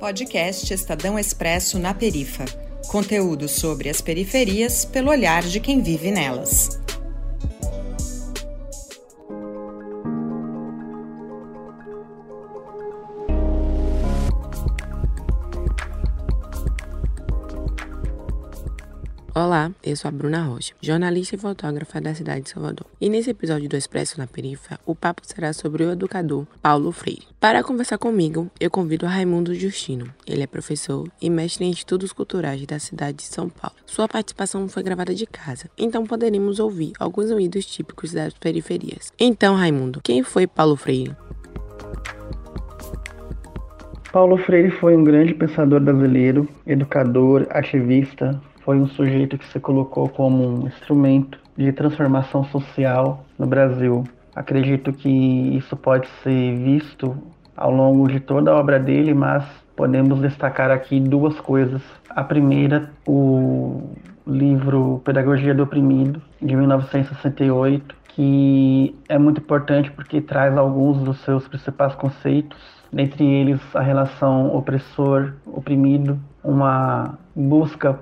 Podcast Estadão Expresso na Perifa. Conteúdo sobre as periferias pelo olhar de quem vive nelas. Olá, eu sou a Bruna Rocha, jornalista e fotógrafa da cidade de Salvador. E nesse episódio do Expresso na Perifa, o papo será sobre o educador Paulo Freire. Para conversar comigo, eu convido Raimundo Justino. Ele é professor e mestre em estudos culturais da cidade de São Paulo. Sua participação foi gravada de casa, então poderemos ouvir alguns ruídos típicos das periferias. Então, Raimundo, quem foi Paulo Freire? Paulo Freire foi um grande pensador brasileiro, educador, ativista, foi um sujeito que se colocou como um instrumento de transformação social no Brasil. Acredito que isso pode ser visto ao longo de toda a obra dele, mas podemos destacar aqui duas coisas. A primeira, o livro Pedagogia do Oprimido, de 1968, que é muito importante porque traz alguns dos seus principais conceitos, dentre eles a relação opressor-oprimido, uma busca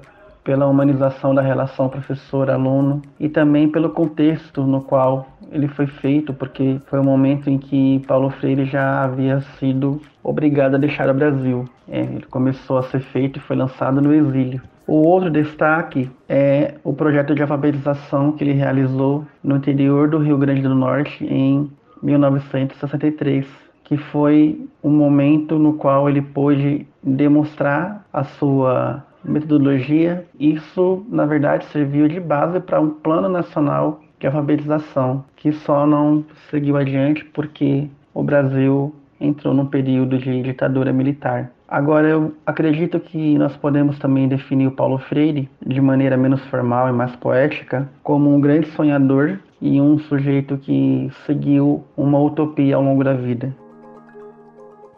pela humanização da relação professor-aluno e também pelo contexto no qual ele foi feito, porque foi o um momento em que Paulo Freire já havia sido obrigado a deixar o Brasil. É, ele começou a ser feito e foi lançado no exílio. O outro destaque é o projeto de alfabetização que ele realizou no interior do Rio Grande do Norte em 1963, que foi um momento no qual ele pôde demonstrar a sua metodologia, isso na verdade serviu de base para um plano nacional de alfabetização, que só não seguiu adiante porque o Brasil entrou num período de ditadura militar. Agora, eu acredito que nós podemos também definir o Paulo Freire, de maneira menos formal e mais poética, como um grande sonhador e um sujeito que seguiu uma utopia ao longo da vida.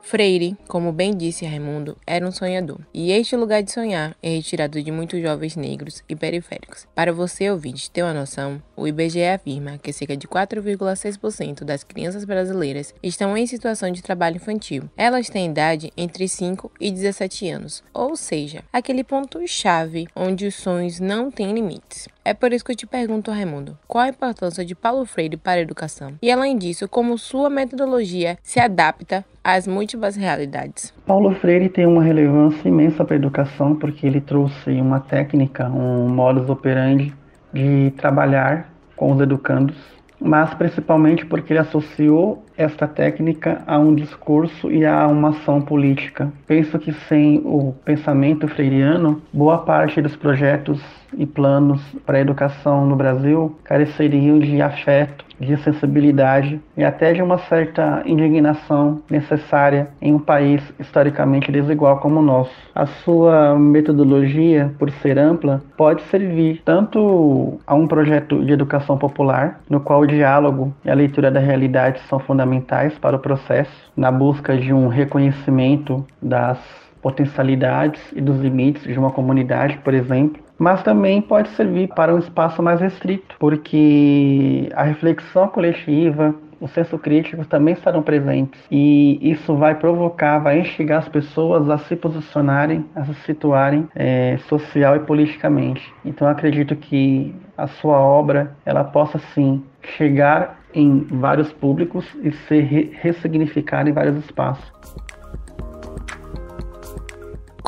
Freire, como bem disse Raimundo, era um sonhador. E este lugar de sonhar é retirado de muitos jovens negros e periféricos. Para você, ouvinte, ter uma noção, o IBGE afirma que cerca de 4,6% das crianças brasileiras estão em situação de trabalho infantil. Elas têm idade entre 5 e 17 anos, ou seja, aquele ponto-chave onde os sonhos não têm limites. É por isso que eu te pergunto, Raimundo, qual a importância de Paulo Freire para a educação? E além disso, como sua metodologia se adapta às múltiplas realidades? Paulo Freire tem uma relevância imensa para a educação porque ele trouxe uma técnica, um modus operandi de trabalhar com os educandos, mas principalmente porque ele associou esta técnica a um discurso e a uma ação política. Penso que sem o pensamento freiriano, boa parte dos projetos e planos para a educação no Brasil careceriam de afeto, de sensibilidade e até de uma certa indignação necessária em um país historicamente desigual como o nosso. A sua metodologia, por ser ampla, pode servir tanto a um projeto de educação popular, no qual o diálogo e a leitura da realidade são fundamentais para o processo, na busca de um reconhecimento das potencialidades e dos limites de uma comunidade, por exemplo, mas também pode servir para um espaço mais restrito, porque a reflexão coletiva, o senso crítico também estarão presentes e isso vai provocar, vai instigar as pessoas a se posicionarem, a se situarem é, social e politicamente. Então acredito que a sua obra ela possa sim chegar em vários públicos e ser re ressignificada em vários espaços.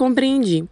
Compreendi.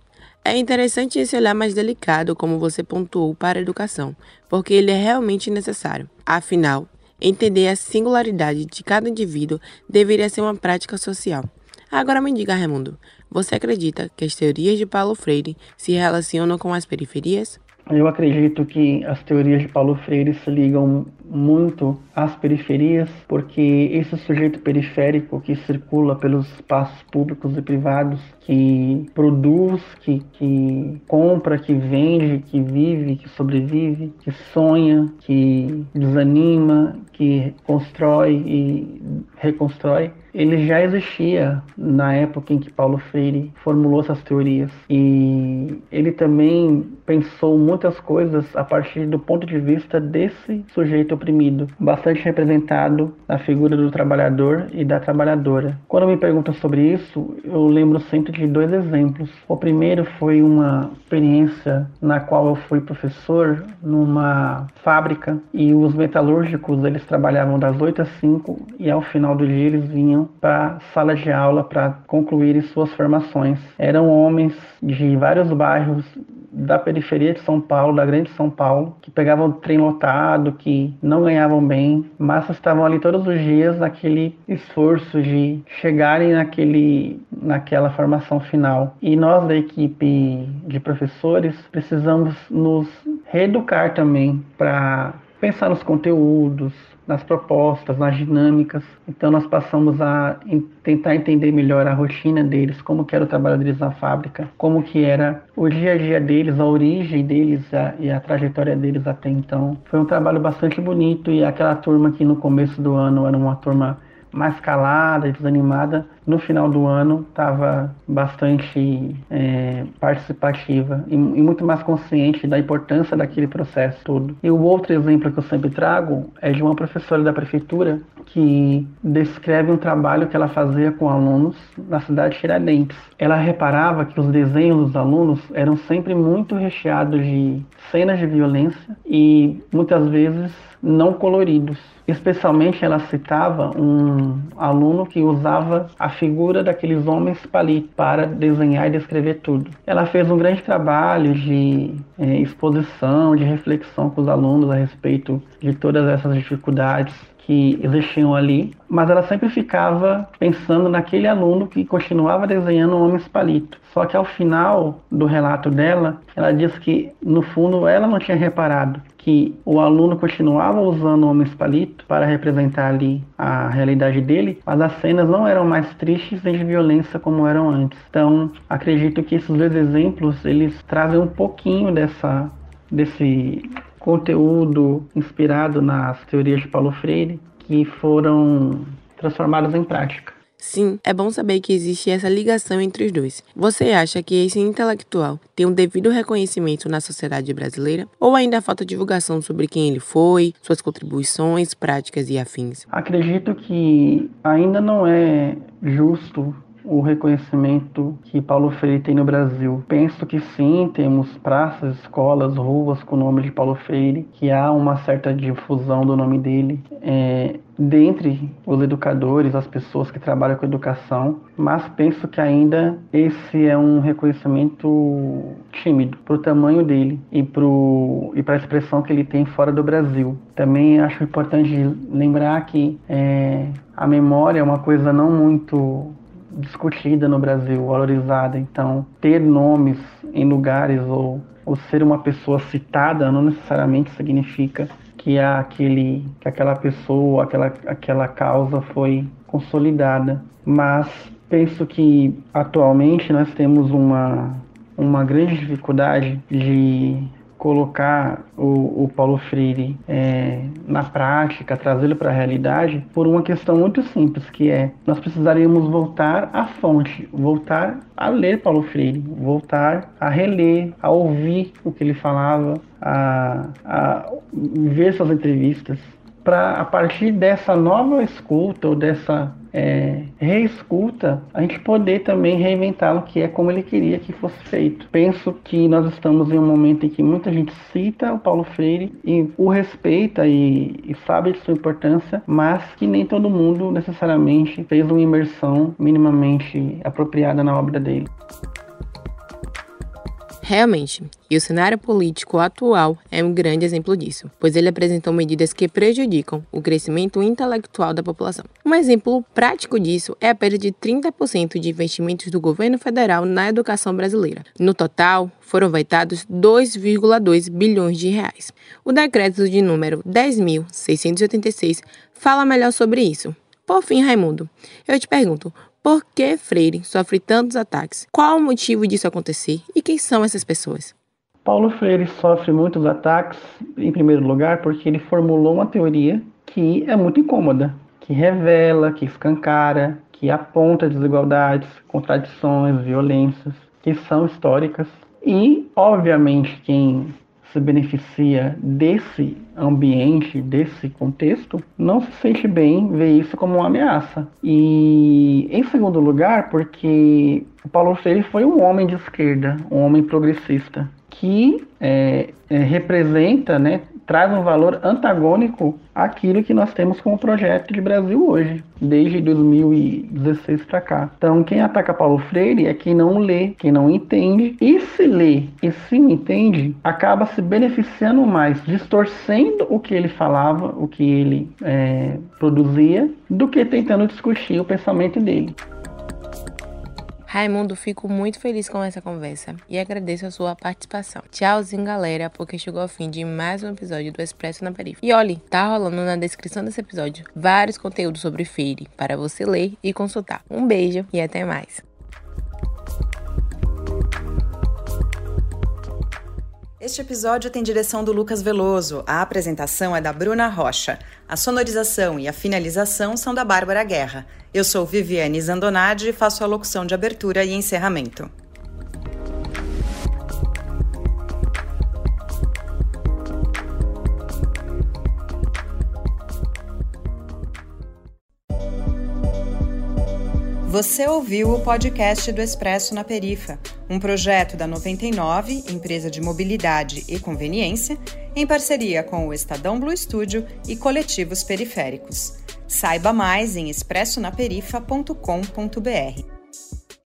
É interessante esse olhar mais delicado, como você pontuou, para a educação, porque ele é realmente necessário. Afinal, entender a singularidade de cada indivíduo deveria ser uma prática social. Agora me diga, Raimundo, você acredita que as teorias de Paulo Freire se relacionam com as periferias? Eu acredito que as teorias de Paulo Freire se ligam muito às periferias, porque esse sujeito periférico que circula pelos espaços públicos e privados, que produz, que, que compra, que vende, que vive, que sobrevive, que sonha, que desanima, que constrói e reconstrói, ele já existia na época em que Paulo Freire formulou essas teorias. E ele também pensou muitas coisas a partir do ponto de vista desse sujeito oprimido, bastante representado na figura do trabalhador e da trabalhadora. Quando me perguntam sobre isso, eu lembro sempre de dois exemplos. O primeiro foi uma experiência na qual eu fui professor numa fábrica e os metalúrgicos eles trabalhavam das 8 às 5 e ao final do dia eles vinham para sala de aula para concluírem suas formações. Eram homens de vários bairros da periferia de São Paulo, da grande São Paulo, que pegavam trem lotado, que não ganhavam bem, mas estavam ali todos os dias naquele esforço de chegarem naquele, naquela formação final. E nós da equipe de professores precisamos nos reeducar também para pensar nos conteúdos, nas propostas, nas dinâmicas. Então nós passamos a tentar entender melhor a rotina deles, como que era o trabalho deles na fábrica, como que era o dia a dia deles, a origem deles a, e a trajetória deles até então. Foi um trabalho bastante bonito e aquela turma que no começo do ano era uma turma mais calada e desanimada, no final do ano estava bastante é, participativa e, e, muito mais consciente da importância daquele processo todo. E o outro exemplo que eu sempre trago é de uma professora da prefeitura que descreve um trabalho que ela fazia com alunos na cidade de Tiradentes. Ela reparava que os desenhos dos alunos eram sempre muito recheados de cenas de violência e muitas vezes não coloridos. Especialmente ela citava um aluno que usava a figura daqueles homens palito para desenhar e descrever tudo. Ela fez um grande trabalho de é, exposição, de reflexão com os alunos a respeito de todas essas dificuldades que existiam ali, mas ela sempre ficava pensando naquele aluno que continuava desenhando homens palito. Só que ao final do relato dela, ela diz que no fundo ela não tinha reparado que o aluno continuava usando homens palito para representar ali a realidade dele, mas as cenas não eram mais tristes nem de violência como eram antes. Então, acredito que esses dois exemplos eles trazem um pouquinho dessa desse conteúdo inspirado nas teorias de Paulo Freire que foram transformadas em prática. Sim, é bom saber que existe essa ligação entre os dois. Você acha que esse intelectual tem um devido reconhecimento na sociedade brasileira? Ou ainda falta divulgação sobre quem ele foi, suas contribuições, práticas e afins? Acredito que ainda não é justo o reconhecimento que Paulo Freire tem no Brasil. Penso que sim, temos praças, escolas, ruas com o nome de Paulo Freire, que há uma certa difusão do nome dele é, dentre os educadores, as pessoas que trabalham com educação, mas penso que ainda esse é um reconhecimento tímido para o tamanho dele e para a expressão que ele tem fora do Brasil. Também acho importante lembrar que é, a memória é uma coisa não muito discutida no Brasil, valorizada. Então, ter nomes em lugares ou, ou ser uma pessoa citada não necessariamente significa que, aquele, que aquela pessoa, aquela, aquela causa foi consolidada. Mas penso que atualmente nós temos uma, uma grande dificuldade de colocar o, o Paulo Freire é, na prática, trazê-lo para a realidade, por uma questão muito simples, que é nós precisaríamos voltar à fonte, voltar a ler Paulo Freire, voltar a reler, a ouvir o que ele falava, a, a ver suas entrevistas, para a partir dessa nova escuta ou dessa é, reescuta, a gente poder também reinventá-lo, que é como ele queria que fosse feito. Penso que nós estamos em um momento em que muita gente cita o Paulo Freire e o respeita e, e sabe de sua importância, mas que nem todo mundo necessariamente fez uma imersão minimamente apropriada na obra dele. Realmente, e o cenário político atual é um grande exemplo disso, pois ele apresentou medidas que prejudicam o crescimento intelectual da população. Um exemplo prático disso é a perda de 30% de investimentos do governo federal na educação brasileira. No total, foram veitados 2,2 bilhões de reais. O decreto de número 10.686 fala melhor sobre isso. Por fim, Raimundo, eu te pergunto, por que Freire sofre tantos ataques? Qual o motivo disso acontecer e quem são essas pessoas? Paulo Freire sofre muitos ataques, em primeiro lugar, porque ele formulou uma teoria que é muito incômoda, que revela, que escancara, que aponta desigualdades, contradições, violências, que são históricas. E, obviamente, quem se beneficia desse ambiente, desse contexto, não se sente bem ver isso como uma ameaça. E em segundo lugar, porque o Paulo Freire foi um homem de esquerda, um homem progressista, que é, é, representa, né, traz um valor antagônico àquilo que nós temos como projeto de Brasil hoje, desde 2016 para cá. Então, quem ataca Paulo Freire é quem não lê, quem não entende, e se lê e se entende, acaba se beneficiando mais, distorcendo o que ele falava, o que ele é, produzia, do que tentando discutir o pensamento dele. Raimundo, fico muito feliz com essa conversa e agradeço a sua participação. Tchauzinho, galera, porque chegou ao fim de mais um episódio do Expresso na Periferia. E olhe, tá rolando na descrição desse episódio vários conteúdos sobre Feire para você ler e consultar. Um beijo e até mais. Este episódio tem direção do Lucas Veloso, a apresentação é da Bruna Rocha, a sonorização e a finalização são da Bárbara Guerra. Eu sou Viviane Zandonade e faço a locução de abertura e encerramento. Você ouviu o podcast do Expresso na Perifa, um projeto da 99, empresa de mobilidade e conveniência, em parceria com o Estadão Blue Studio e coletivos periféricos. Saiba mais em expressonaperifa.com.br.